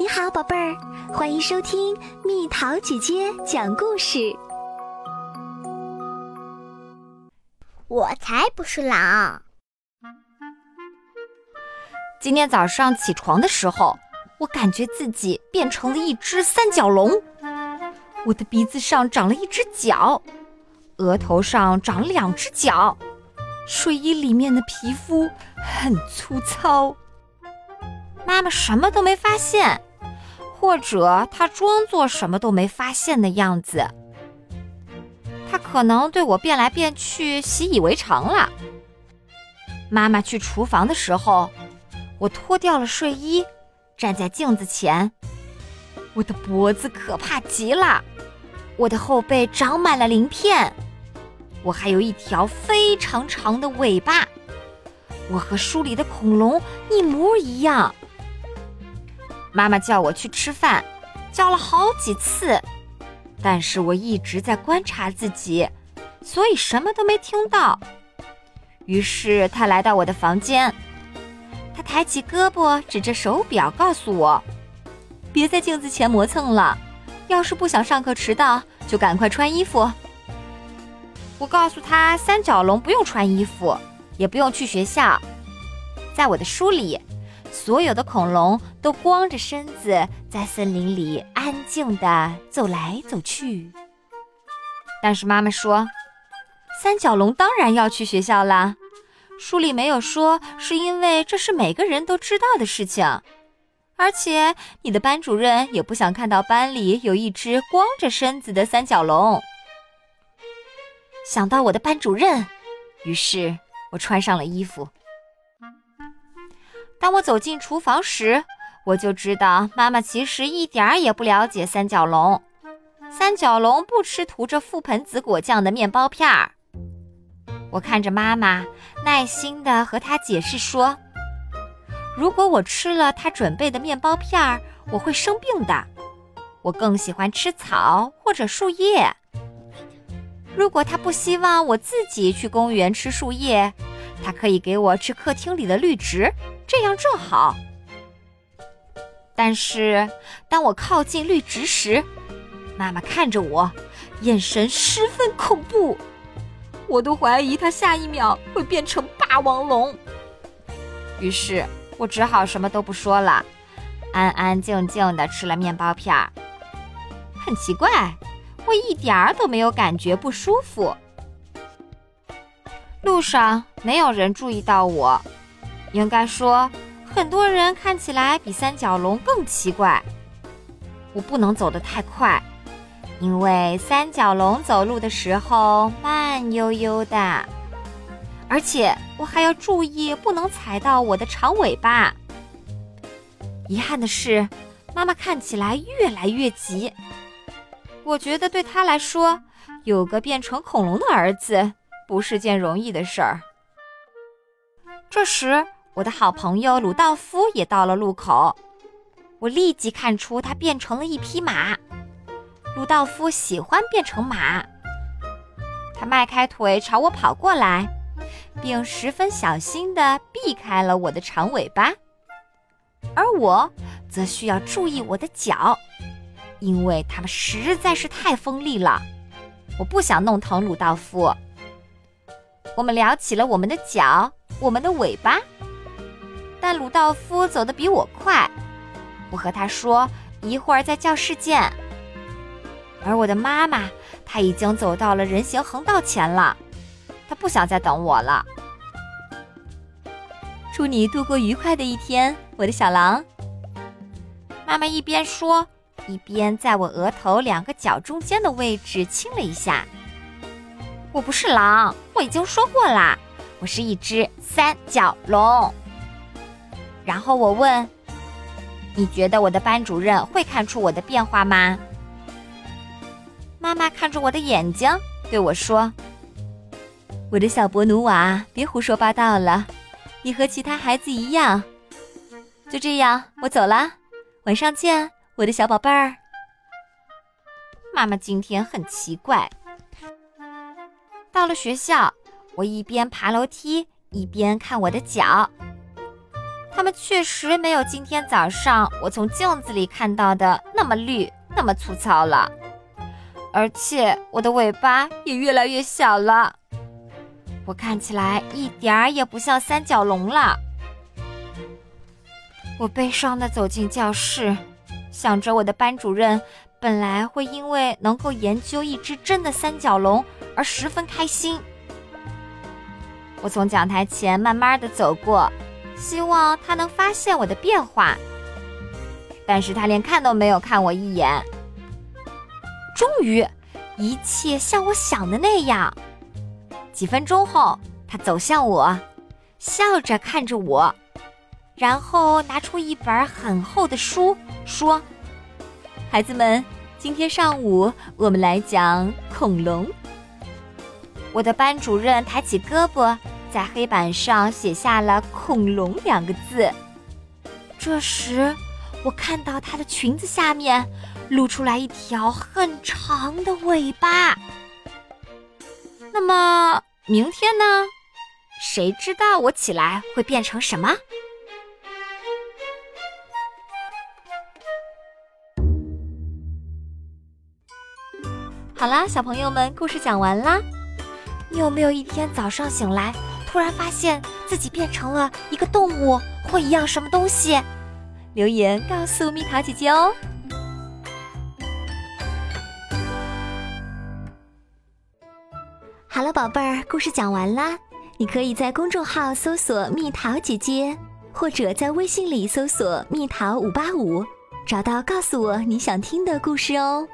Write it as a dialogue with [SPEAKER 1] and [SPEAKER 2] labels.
[SPEAKER 1] 你好，宝贝儿，欢迎收听蜜桃姐姐讲故事。
[SPEAKER 2] 我才不是狼！
[SPEAKER 3] 今天早上起床的时候，我感觉自己变成了一只三角龙。我的鼻子上长了一只角，额头上长了两只角，睡衣里面的皮肤很粗糙。妈妈什么都没发现。或者他装作什么都没发现的样子，他可能对我变来变去习以为常了。妈妈去厨房的时候，我脱掉了睡衣，站在镜子前。我的脖子可怕极了，我的后背长满了鳞片，我还有一条非常长的尾巴，我和书里的恐龙一模一样。妈妈叫我去吃饭，叫了好几次，但是我一直在观察自己，所以什么都没听到。于是他来到我的房间，他抬起胳膊指着手表，告诉我：“别在镜子前磨蹭了，要是不想上课迟到，就赶快穿衣服。”我告诉他：“三角龙不用穿衣服，也不用去学校，在我的书里。”所有的恐龙都光着身子在森林里安静地走来走去。但是妈妈说，三角龙当然要去学校啦。书里没有说是因为这是每个人都知道的事情，而且你的班主任也不想看到班里有一只光着身子的三角龙。想到我的班主任，于是我穿上了衣服。当我走进厨房时，我就知道妈妈其实一点儿也不了解三角龙。三角龙不吃涂着覆盆子果酱的面包片儿。我看着妈妈，耐心地和她解释说：“如果我吃了她准备的面包片儿，我会生病的。我更喜欢吃草或者树叶。如果她不希望我自己去公园吃树叶，她可以给我吃客厅里的绿植。”这样正好。但是当我靠近绿植时，妈妈看着我，眼神十分恐怖，我都怀疑她下一秒会变成霸王龙。于是我只好什么都不说了，安安静静的吃了面包片儿。很奇怪，我一点儿都没有感觉不舒服。路上没有人注意到我。应该说，很多人看起来比三角龙更奇怪。我不能走得太快，因为三角龙走路的时候慢悠悠的，而且我还要注意不能踩到我的长尾巴。遗憾的是，妈妈看起来越来越急。我觉得对她来说，有个变成恐龙的儿子不是件容易的事儿。这时。我的好朋友鲁道夫也到了路口，我立即看出他变成了一匹马。鲁道夫喜欢变成马，他迈开腿朝我跑过来，并十分小心地避开了我的长尾巴，而我则需要注意我的脚，因为它们实在是太锋利了。我不想弄疼鲁道夫。我们聊起了我们的脚，我们的尾巴。但鲁道夫走得比我快，我和他说一会儿在教室见。而我的妈妈，她已经走到了人行横道前了，她不想再等我了。祝你度过愉快的一天，我的小狼。妈妈一边说，一边在我额头两个角中间的位置亲了一下。我不是狼，我已经说过啦，我是一只三角龙。然后我问：“你觉得我的班主任会看出我的变化吗？”妈妈看着我的眼睛对我说：“我的小伯努瓦，别胡说八道了，你和其他孩子一样。”就这样，我走了，晚上见，我的小宝贝儿。妈妈今天很奇怪。到了学校，我一边爬楼梯一边看我的脚。它们确实没有今天早上我从镜子里看到的那么绿、那么粗糙了，而且我的尾巴也越来越小了，我看起来一点儿也不像三角龙了。我悲伤地走进教室，想着我的班主任本来会因为能够研究一只真的三角龙而十分开心。我从讲台前慢慢地走过，希望他能发现我的变化，但是他连看都没有看我一眼。终于，一切像我想的那样。几分钟后，他走向我，笑着看着我。然后拿出一本很厚的书，说：“孩子们，今天上午我们来讲恐龙。”我的班主任抬起胳膊，在黑板上写下了“恐龙”两个字。这时，我看到她的裙子下面露出来一条很长的尾巴。那么明天呢？谁知道我起来会变成什么？好啦，小朋友们，故事讲完啦。你有没有一天早上醒来，突然发现自己变成了一个动物或一样什么东西？留言告诉蜜桃姐姐哦。
[SPEAKER 1] 好了，宝贝儿，故事讲完啦。你可以在公众号搜索“蜜桃姐姐”，或者在微信里搜索“蜜桃五八五”，找到告诉我你想听的故事哦。